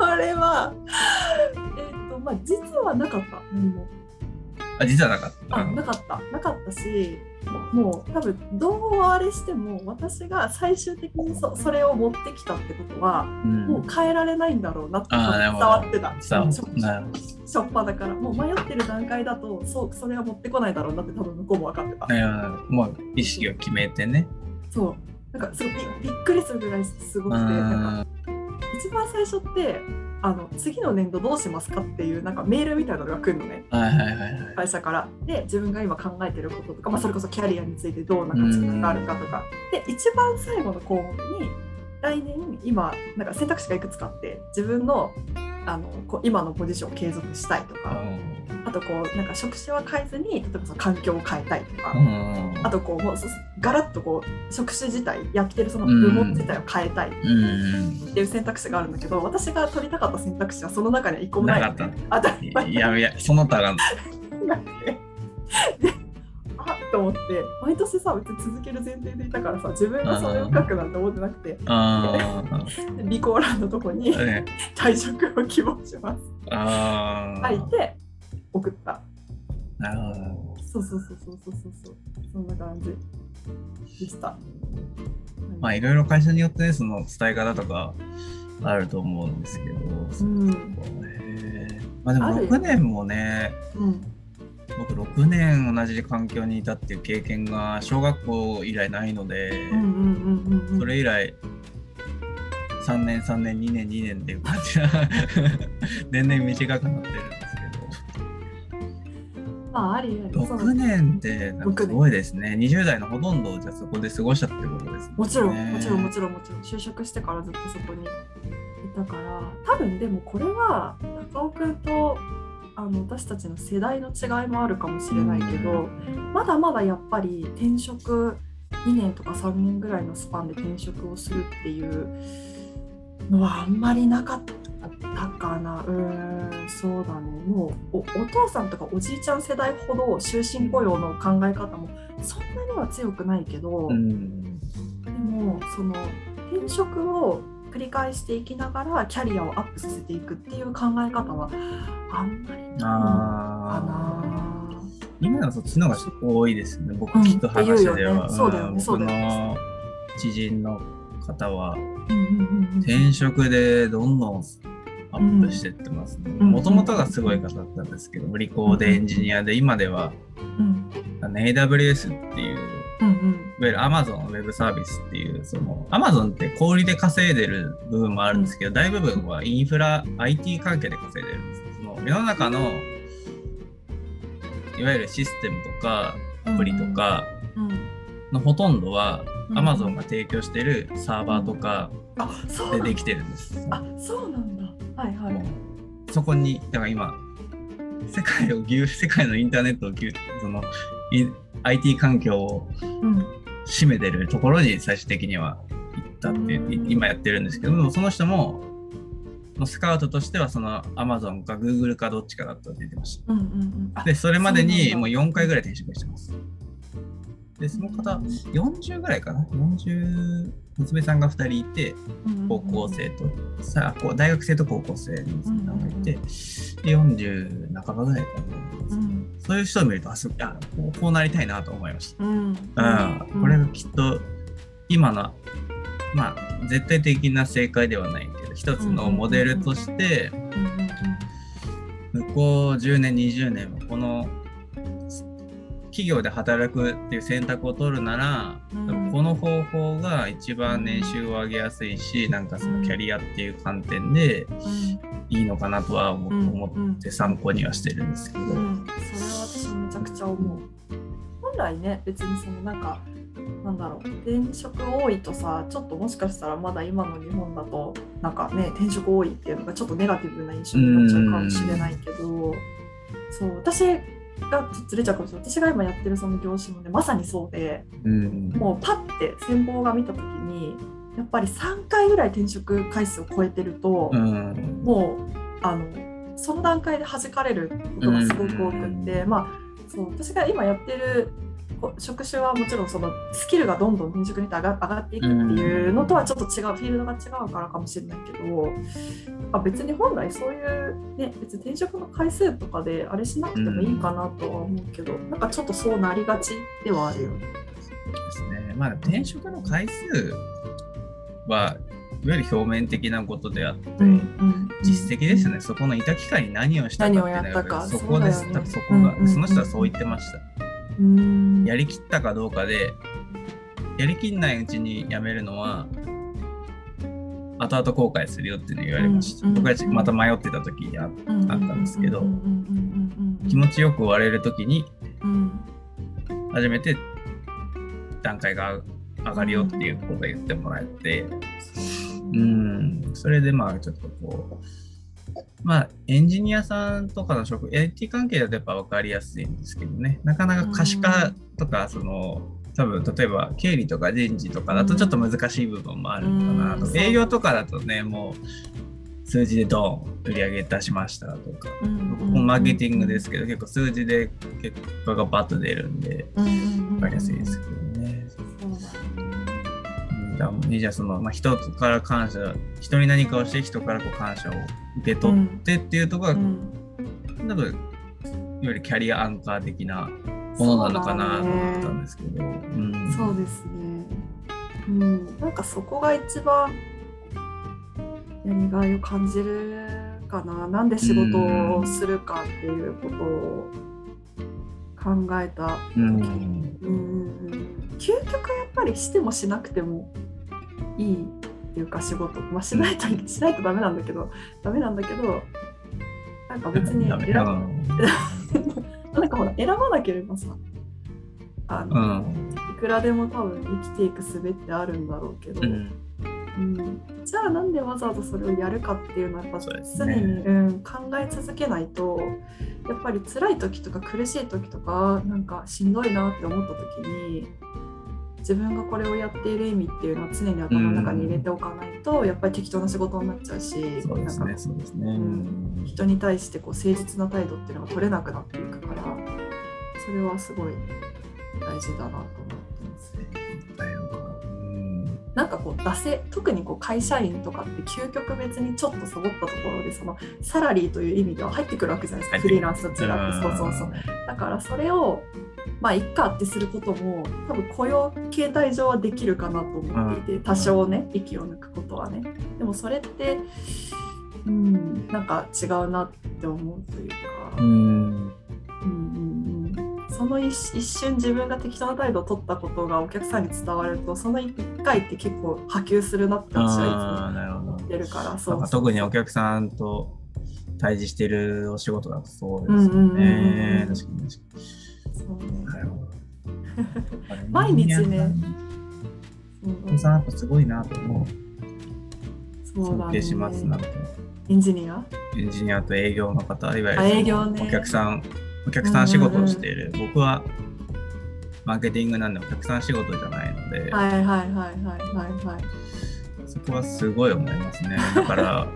それはえっ、とまあ実はなかった何もあ、実はなかった。あなかったなかったしもう多分どうあれしても私が最終的にそそれを持ってきたってことはうん。もう変えられないんだろうなって伝わってた。しょっぱだからもう迷ってる段階だとそうそれは持ってこないだろうなって多分向こうも分かってた。もう意識を決めてね。そう。なんかすごいびびっくりするぐらいすごうくてなんかん。一番最初ってあの次の年度どうしますかっていうなんかメールみたいなのが来るのね。はいはいはいはい。会社から。で自分が今考えてることとか、まあ、それこそキャリアについてどんな価値観があるかとか。で一番最後の項目に来年今なんか選択肢がいくつかあって自分のあのこう今のポジションを継続したいとかあとこうなんか職種は変えずに例えばその環境を変えたいとか、うん。あとこうもうそガラッとこう職種自体やってるその部門自体を変えたいっうん。ていう選択肢があるんだけど私が取りたかった選択肢はその中には一個もないのなかったいやいや、その他が。でと思って毎年さ別に続ける前提でいたからさ自分がそれを書くなんて思ってなくて 備考欄のとこに。退職を希望します。ああ。書いて送った。なるほど。そうそうそうそうそうそうそう。そんな感じでした。まあいろいろ会社によってね、その伝え方とかあると思うんですけど、うん。へーまあでもあるよ6年もね、うん僕6年同じ環境にいたっていう経験が小学校以来ないので、それ以来3年3年2年2年っていう感じが 年々短くなってるんですまあありけどその6年ってなんかすごいですね。20代のほとんどをじゃあそこで過ごしたってことですね。もちろんもちろんもちろんもちろん就職してからずっとそこにいたから。多分でもこれは高尾君とあの私たちの世代の違いもあるかもしれないけど、まだまだやっぱり転職2年とか3年ぐらいのスパンで転職をするっていうのはあんまりなかったかな。うーんそうだね。もうおお父さんとかおじいちゃん世代ほど終身雇用の考え方もそんなには強くないけど、うん。でもその転職を繰り返していきながらキャリアをアップさせていくっていう考え方はあんまりないのかな。今のそっちの方が多いですね。僕うん聞く話って言うでは、うだよね。ん。そうだよね。僕の知人の方は転職でどんどんアップしてってますね。うんもともとがすごい方だったんですけど、理工でエンジニアで、今ではうん。AWS っていう、うんうん。いわゆる Amazon のウェブサービスっていう、その Amazon って小売りで稼いでる部分もあるんですけど、大部分はインフラ、IT 関係で稼いでるんです。その世の中のいわゆるシステムとかアプリとかうんのほとんどはうん Amazon が提供してるサーバーとかでできてるんです。あそうなんだ。はいはい。そこにだから今世界をぎゅう世界のインターネットをぎゅうそのい IT 環境をうん占めてるところに最終的には行ったっていううん今やってるんですけどもその人もスカウトとしてはその Amazon か Google かどっちかだったって言ってました。うんうんうんあでそれまでにもう4回ぐらい転職してます。でその方40ぐらいかな？40娘さんが2人いて高校生とさあこう大学生と高校生の娘さんがいて、で40半ばぐらいかな、うん。そういう人を見るとあすあこうこうなりたいなと思いました。うん。うん。これがきっと今のまあ絶対的な正解ではないけど一つのモデルとして向こう10年20年はこの企業で働くっていう選択を取るなら、うん。この方法が一番年収を上げやすいしなんかそのキャリアっていう観点でうん。いいのかなとは思って参考にはしてるんですけど。うん、それは私もめちゃくちゃ思う。本来ね、別にそのなんか、なんだろう、転職多いとさ、ちょっともしかしたらまだ今の日本だと、なんかね、転職多いっていうのがちょっとネガティブな印象になっちゃうかもしれないけど、そう、私がずれちゃうかもしれない。私が今やってるその業種もね、まさにそうで、うん。もうパッて先方が見たときに、やっぱり3回ぐらい転職回数を超えてると、うん。もうあのその段階で弾かれることがすごく多くって、まあそう私が今やってるこ職種はもちろんそのスキルがどんどん転職に上が上がっていくっていうのとはちょっと違うフィールドが違うからかもしれないけどあ別に本来そういう、ね、別に転職の回数とかであれしなくてもいいかなとは思うけど、なんかちょっとそうなりがちではあるよね。ですね。まあ転職の回数はいわゆる表面的なことであって、うんうん実績ですね、そこのいた期間に何をしたかっていうのそこです、ねそこが、うんうんうん。その人はそう言ってました。うん。やりきったかどうかで、やりきんないうちに辞めるのは、後々後悔するよっていうのを言われました。うんうん。僕がまた迷ってた時にあったんですけど気持ちよく終われる時にうん。初めて段階が上がるよっていうことを言ってもらえて、うん、それでまあちょっとこう、まあエンジニアさんとかの職、IT 関係だとやっぱ分かりやすいんですけどね、なかなか可視化とか、その、多分例えば経理とか人事とかだとちょっと難しい部分もあるのかなと、うん営業とかだとね、もう数字でドーン売り上げ出しましたとか、うんマーケティングですけど、結構数字で結果がバッと出るんで、分かりやすいですけどね。そうんだからじゃあその、まあ、人から感謝人に何かをして人からこう感謝を受け取ってっていうところが、うん。多分いわゆるキャリアアンカー的なものなのかなと思ったんですけど。うん。そうですね。うん、なんかそこが一番やりがいを感じるかな。なんで仕事をするかっていうことを考えた。うん。うん、究極やっぱりしてもしなくてもいいっていうか仕事、まあ、しないと、しないとダメなんだけど、ダメなんだけど、なんか別に選ば なんかほら選ばなければさ、あうの、ん。いくらでも多分生きていく術ってあるんだろうけど、うん。うん。じゃあなんでわざわざそれをやるかっていうのはやっぱそうです常ねに、うん、考え続けないとやっぱり辛い時とか苦しい時とかなんかしんどいなって思った時に自分がこれをやっている意味っていうのは常に頭の中に入れておかないと、やっぱり適当な仕事になっちゃうしそうですねなんかそうん。人に対してこう誠実な態度っていうのが取れなくなっていくからそれはすごい大事だなと思ってます。ね。大変かなうんかこう出せ特にこう会社員とかって究極別にちょっとサボったところでそのサラリーという意味では入ってくるわけじゃないですか。フリーランスと違ってそうそうそう。だからそれをまあいっかってすることも多分雇用形態上はできるかなと思っていて多少ね息を抜くことはね。でもそれってうんなんか違うなって思うというか、うその一一瞬自分が適当な態度を取ったことがお客さんに伝わるとその一回って結構波及するなって私あはいつも思ってるからそう特にお客さんと対峙してるお仕事だとそうですよね。確かに確かそうねに。毎日ねうんさんやっぱすごいなと思う。そうしますな。エンジニア？エンジニアと営業の方、いわゆるあ営業ねお客さん、お客さん仕事をしている。僕はマーケティングなんでお客さん仕事じゃないので、はいはいはいはいはいはい。そこはすごい思いますね。だから、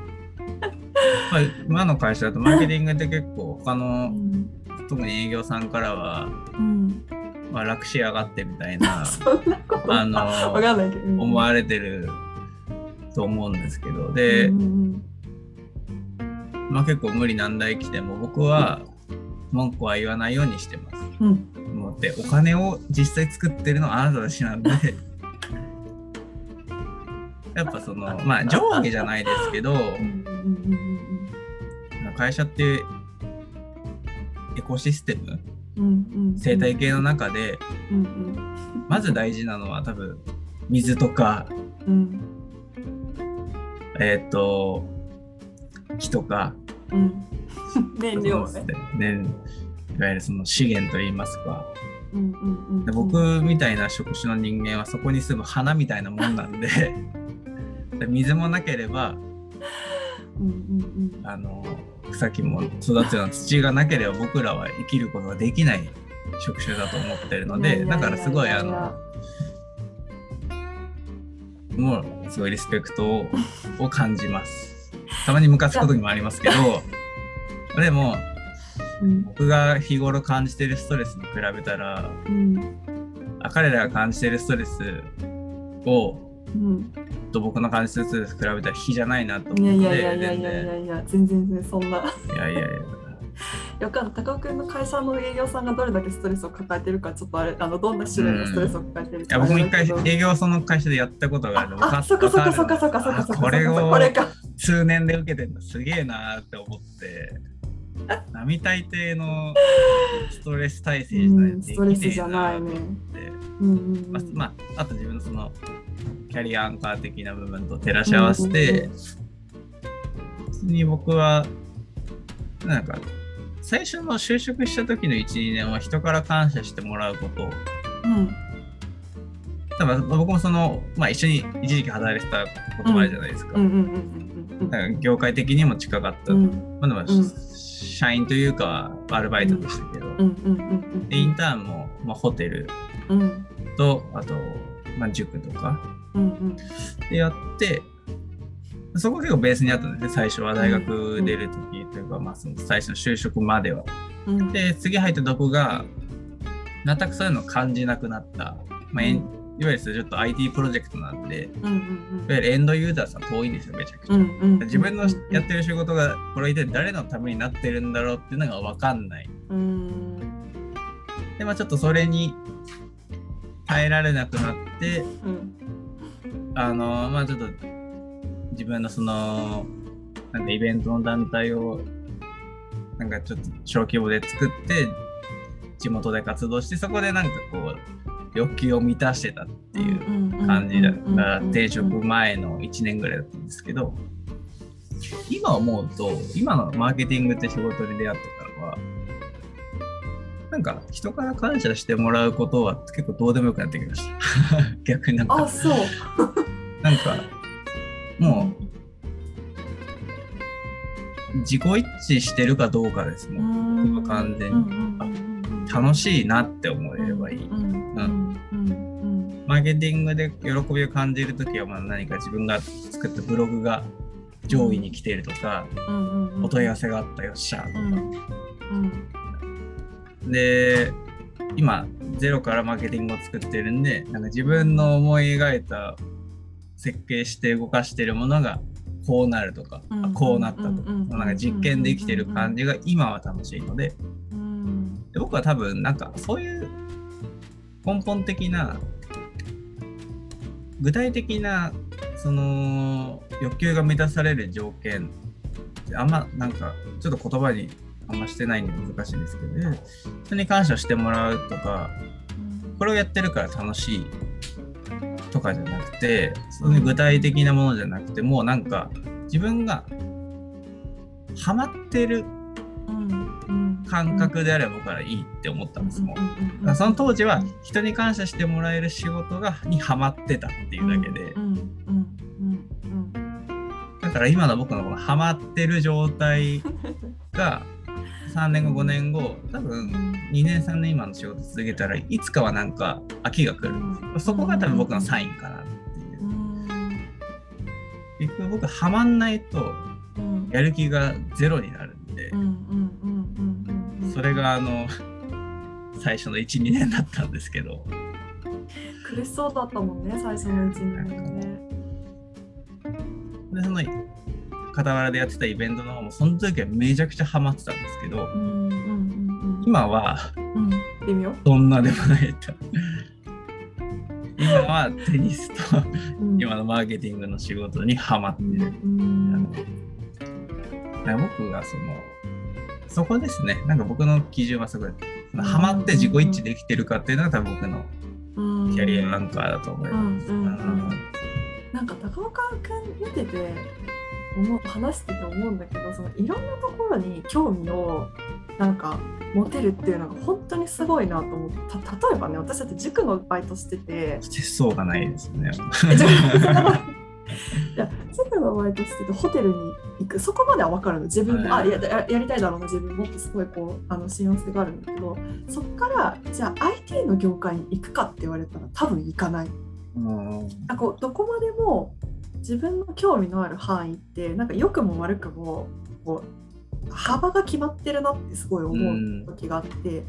まあ、今の会社だとマーケティングって結構他うの、ん。特に営業さんからは、うん。まあ、楽しやがってみたいな、あの思われてると思うんですけど、で、うんうんまあ結構無理難題来ても僕は文句は言わないようにしてます。うん。もうでお金を実際作ってるのはあなたたちなんで。やっぱそのまあ上下じゃないですけど会社っていうエコシステム生態系の中でうんまず大事なのは多分水とかうん。うんえっ、と木とかうん 燃料ね。ねいわゆるその資源といいますか。うんうんうんで僕みたいな職種の人間はそこに住む花みたいなもんなんで。で 水もなければうんうんうん。あの草木も育つような土がなければ僕らは生きることができない職種だと思ってるのでだからすごいあのもうすごいリスペクトをを感じます。たまにムカつく時もありますけどでもうん。僕が日頃感じてるストレスに比べたらうん。あ彼らが感じてるストレスをうんと僕の感じてるストレス比べたら比じゃないなと思うのでやいやいやいやいやいや全然全然そんな。いやいやいや。よかった高尾君の会社の営業さんがどれだけストレスを抱えてるかちょっとあれ あのどんな種類のストレスを抱えてるかいや僕も一回営業その会社でやったことがあるの。あ、そっかそっかそっかそっかそっかそっかこれをこれか。通年で受けてるの。すげえなーって思って並大抵のストレス耐性じゃないうん、ストレスじゃないね。って。うんうんうん。まあ、まあ、あと自分のそのキャリアアンカー的な部分と照らし合わせて、普通に僕はなんか最初の就職した時の12年は人から感謝してもらうこと。をうん。多分僕もその、まあ、一緒に一時期働いてたこともあるじゃないですか。業界的にも近かった。うん。まあ、でも、うん社員というかアルバイトでしたけど、でインターンも、まあ、ホテル。うん。とあと、まあ、塾とか。でやってそこ結構ベースにあったんですね。最初は大学出る時というか、まあ、その最初の就職までは。うん。で次入ったとこが全くそういうのを感じなくなった、まあ、いわゆるちょっと IT プロジェクトなんでうんうんいわゆるエンドユーザーさん遠いんですよめちゃくちゃ。うんうんうん自分のやってる仕事がこれ一体誰のためになってるんだろうっていうのが分かんない。うんでまあちょっとそれに耐えられなくなってうんあのまあちょっと自分のそのなんかイベントの団体をなんかちょっと小規模で作って地元で活動してそこでなんかこう欲求を満たしてたっていう感じだった。転職前の1年ぐらいだったんですけど今思うと今のマーケティングって仕事に出会ってからはなんか人から感謝してもらうことは結構どうでもよくなってきました。逆になんか。あそう。なんかもう自己一致してるかどうかですもん。今完全に。楽しいなって思えればいい。うんマーケティングで喜びを感じるときはまあ何か自分が作ったブログが上位に来ているとか、うんうんお問い合わせがあったよっしゃ。とか、うんうん。で今ゼロからマーケティングを作ってるんでなんか自分の思い描いた設計して動かしてるものがこうなるとか、うんあこうなったとか、うんうんなんか実験できてる感じが今は楽しいので。うん。で僕は多分なんかそういう根本的な具体的なその欲求が満たされる条件ってあんまなんかちょっと言葉にあんましてないんで難しいんですけど、ね、人に感謝してもらうとかこれをやってるから楽しいとかじゃなくてそういう具体的なものじゃなくてもうなんか自分がハマってる感覚であれば僕はいいって思ったんですもん。その当時は人に感謝してもらえる仕事がにハマってたっていうだけで、だから今の僕のこのハマってる状態が3年後5年後多分2年3年今の仕事続けたらいつかはなんか飽きが来る。んですよそこが多分僕のサインかなっていう。結局僕ハマんないとうん。やる気がゼロになるそれがあの最初の12年だったんですけど。苦しそうだったもんね最初のうちにね。でその傍らでやってたイベントの方もその時はめちゃくちゃハマってたんですけどうんうんうん今はうん。微妙。そんなでもないと。今はテニスとうん。今のマーケティングの仕事にハマってうんる。うん。だから僕がそのそこですね。なんか僕の基準はすごいハマって自己一致できてるかっていうのが多分僕のうん。キャリアアンカーだと思います。なんか高岡君見てて思う話してて思うんだけどそのいろんなところに興味をなんか持てるっていうのが本当にすごいなと思ってた。例えばね私だって塾のバイトしてて。節操がないですね。いや塾のバイトしててホテルに行くそこまでは分かるの。自分も、はいあやややりたいだろうな自分もってすごいこうあの親和性があるんだけどそっからじゃあ IT の業界に行くかって言われたら多分行かない。うん。なんかこうどこまでも自分の興味のある範囲ってなんか良くも悪くもこう幅が決まってるなってすごい思う時があって、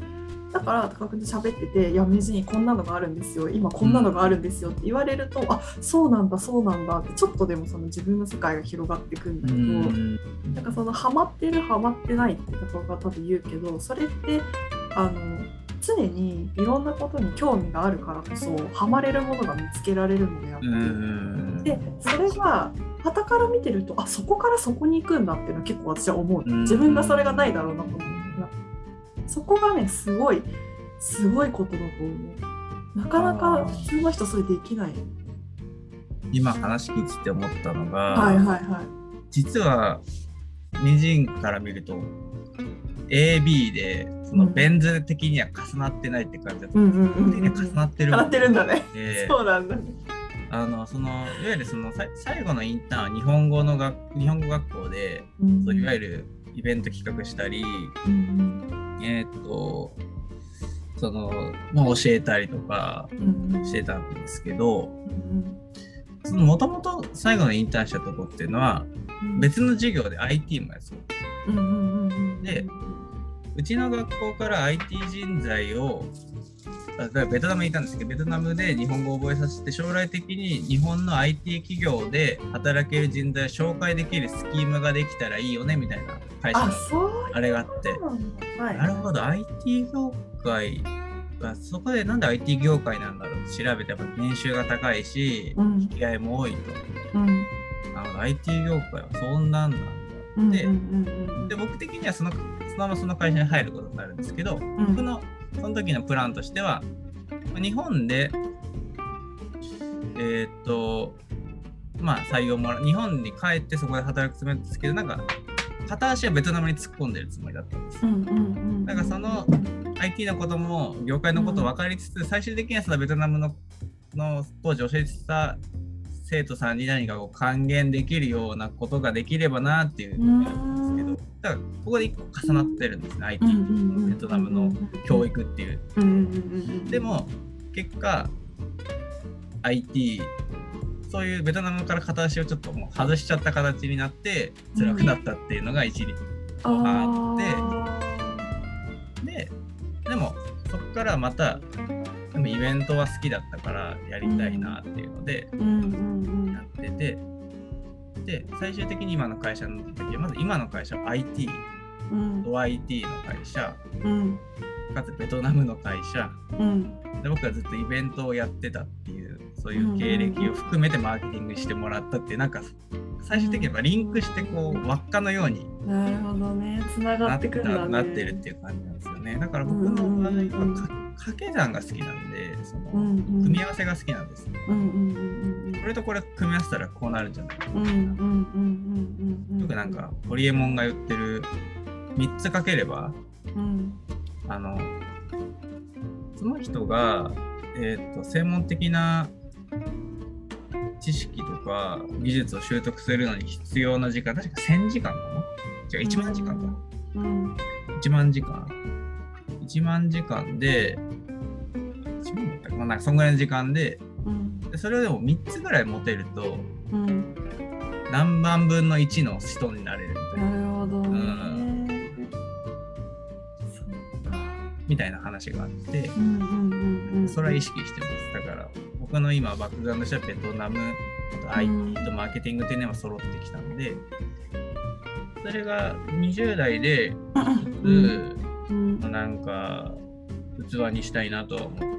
だから高君と喋ってて「いや名人こんなのがあるんですよ。今こんなのがあるんですよ」って言われると「あそうなんだそうなんだ」ってちょっとでもその自分の世界が広がっていくんだうけど。ん。なんかそのハマってるハマってないってところが多分言うけどそれってあの常にいろんなことに興味があるからこそハマれるものが見つけられるのであって、うん。でそれが傍から見てるとあそこからそこに行くんだっていうのは結構私は思う。うん。自分がそれがないだろうなと思うそこがねすごいすごいことだと思う。なかなか普通の人それできない。今話聞いてて思ったのが、はいはいはい。実は二人から見ると AB でそのうん。ベン図的には重なってないって感じだったう。んんですうんうんうん。けど、重なってる。笑ってるんだね。でそうなんだね。あのそのいわゆるそのさ最後のインターンは日本語の学日本語学校で、そういわゆるイベント企画したり、うんえーっとその、まあ、教えたりとかしてたんですけどうんそのもともと最後のインターンしたとこっていうのはうん。別の授業で IT もやってた。うんでうちの学校から IT 人材をベトナムにいたんですけどベトナムで日本語を覚えさせて将来的に日本の IT 企業で働ける人材を紹介できるスキームができたらいいよねみたいな会社のあれがあって。はい。なるほど。IT 業界がそこでなんで IT 業界なんだろうって調べてやっぱ年収が高いしうん。気合も多いと。うん。なるほど IT 業界はそんなんなんだうんで僕的にはそのそのままその会社に入ることになるんですけど、ん。僕のその時のプランとしては日本でえーっとまあ採用もらう。日本に帰ってそこで働くつもりですけどなんか片足はベトナムに突っ込んでるつもりだったんです。だからその IT のことも業界のことを分かりつつ、最終的にはそのベトナムのの当時教えてた生徒さんに何かこう還元できるようなことができればなっていうのがあるんですけどだからここで一個重なってるんですね IT うんうんうん。ベトナムの教育っていう。でも結果 IT そういうベトナムから片足をちょっともう外しちゃった形になって辛くなったっていうのが一理。あって。ででもそこからまたでもイベントは好きだったからやりたいなっていうのでやってて、で最終的に今の会社の時はまず今の会社は IT うん。ド IT の会社。うんかつベトナムの会社。うん。で僕はずっとイベントをやってたっていうそういう経歴を含めてマーケティングしてもらったっていうなんか最終的にはリンクしてこう輪っかのようになるほどね。つながなってくるんだね。なってるっていう感じなんですよね。だから僕の場合はか掛け算が好きなんでその組み合わせが好きなんですうんうんうんうんこれとこれ組み合わせたらこうなるんじゃないか。うんうんうんうんうんうんよくなんかホリエモンが言ってる3つかければうんあのその人が、えー、と専門的な知識とか技術を習得するのに必要な時間確か1000時間かな？違う1万時間か、うん。1万時間。1万時間で1万だったかな？なんかそんぐらいの時間でうん。でそれをでも3つぐらい持てるとうん。何万分の1の人になれるみたいななるほどね。うんみたいな話があってそれは意識してますだから僕の今バックグラウンドとしてはベトナムと IT とマーケティングっていうのが揃ってきたんでそれが20代でなんか器にしたいなとは思ってま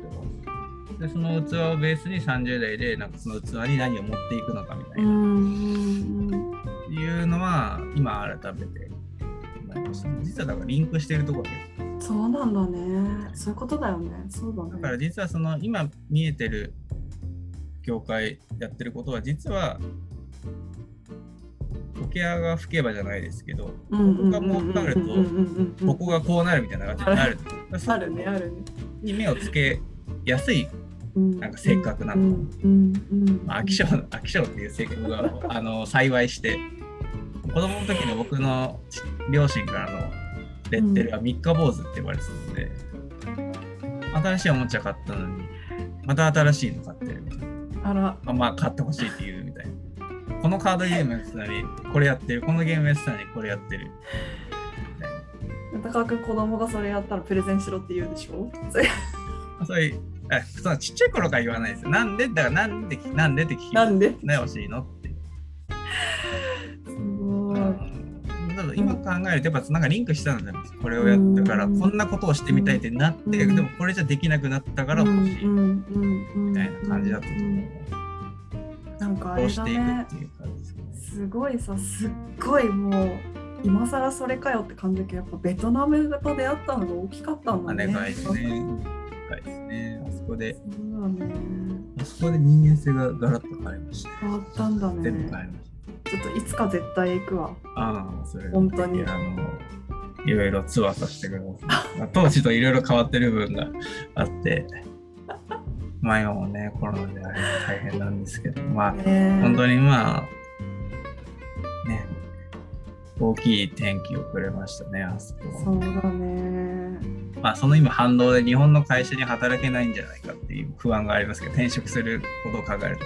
す。で、その器をベースに30代でなんかその器に何を持っていくのかみたういな、んっていうのは今改めて思いました。実はだからリンクしてるところでそうなんだね。そういうことだよね。そうだね。だから実はその今見えてる業界やってることは実は桶屋が吹けばじゃないですけど、うんうんうん僕がもうかるとここがこうなるみたいな感じになる。ある。ねあるね。に目をつけやすいうん。なんか性格なの。まあ、飽き性飽き性っていう性格があの幸いして子供の時の僕の両親からのレッテルは三日坊主って言われてたので、新しいおもちゃ買ったのにまた新しいの買ってるみたいな。あら。まあまあ買ってほしいって言うみたいな。このカードゲームやってたのにこれやってる。このゲームやってたのにこれやってる。みたいな高く子供がそれやったらプレゼンしろって言うでしょ？そういうあそのちっちゃい頃から言わないですよ。なんでだからなんでなんでって聞きなんで？ね欲しいのってだから今考えるとやっぱなんかリンクしたんじゃないですかこれをやったからうん。こんなことをしてみたいってなって、うん。でもこれじゃできなくなったから欲しいうんみたいな感じだったと思う、なんかあれだね。すごいさすっごいもう今更それかよって感じだけどやっぱベトナムと出会ったのが大きかったんだね。姉がいですね。でかいですね。あそこで。そうだね。あそこで人間性がガラッと変わりました、変わったんだね。全部変わりましちょっといつか絶対行くわ。たああそれ本当にあのいろいろツアーさせてくれます、まあ当時といろいろ変わってる部分があってまあ今もねコロナであれ大変なんですけどまあね本当にまあ、ね、大きい転機をくれましたね、あそこは。そうだね。まあ、その今反動で日本の会社に働けないんじゃないかっていう不安がありますけど、転職することを考えると、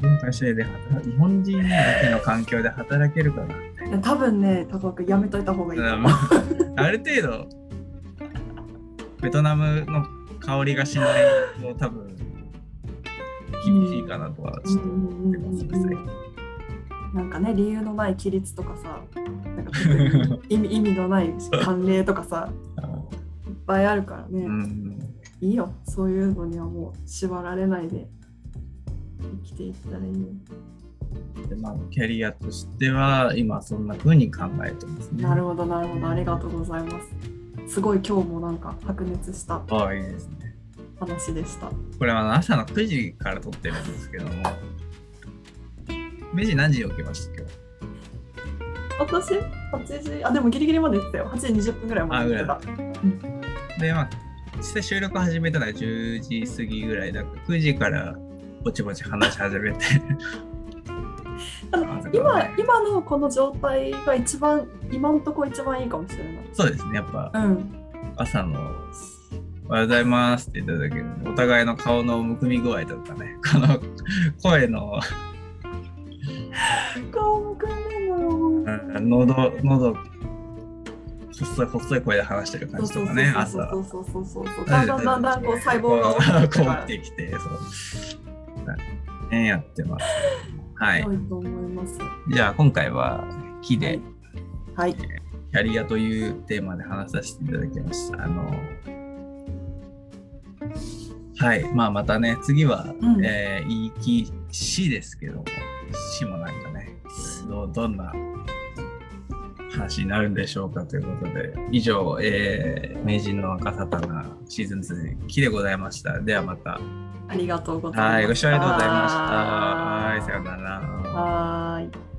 で働日本人だけの環境で働けるかな。多分ね、高くやめといた方がいいと思う。ある程度、ベトナムの香りがしないと多分、厳しいかなとはちょっと思ってますなんかね、理由のない規律とかさ、なんか意味意味のない慣例とかさ、いっぱいあるからね。うん。いいよ、そういうのにはもう縛られないで生きていったらいいよ。でまあ、キャリアとしては今そんな風に考えてますね。なるほど、なるほど、ありがとうございます。すごい今日もなんか白熱したああ、いいですね。話でした。これは朝の9時から撮ってるんですけども、明治何時に起きました今日。私、8時、あ、でもギリギリまで行ってたよ。8時20分ぐらいまで行ってた。で、まあ、実際収録始めたのは10時過ぎぐらいだから、9時からぼちぼち話し始めて。あの今、今のこの状態が一番、今のところ一番いいかもしれない。そうですね、やっぱうん。朝の、おはようございますって言った時のお互いの顔のむくみ具合とかね、この声の 顔むくんで喉、喉、細い細い声で話してる感じとかね、朝。だんだんだんだんこう細胞が起きてきて、そう。ね、やってます。はい。います。じゃあ今回は木ではい。キャリアというテーマで話させていただきました。あのはい、まあまたね、次は、うんえー、いい木死ですけども、死もなんかね、どどんな話になるんでしょうかということで、以上、えー、名人の赤沙汰シーズン2木でございました。ではまた。ありがとうございました。はい、ご視聴ありがとうございました。はい、さようなら。はーい。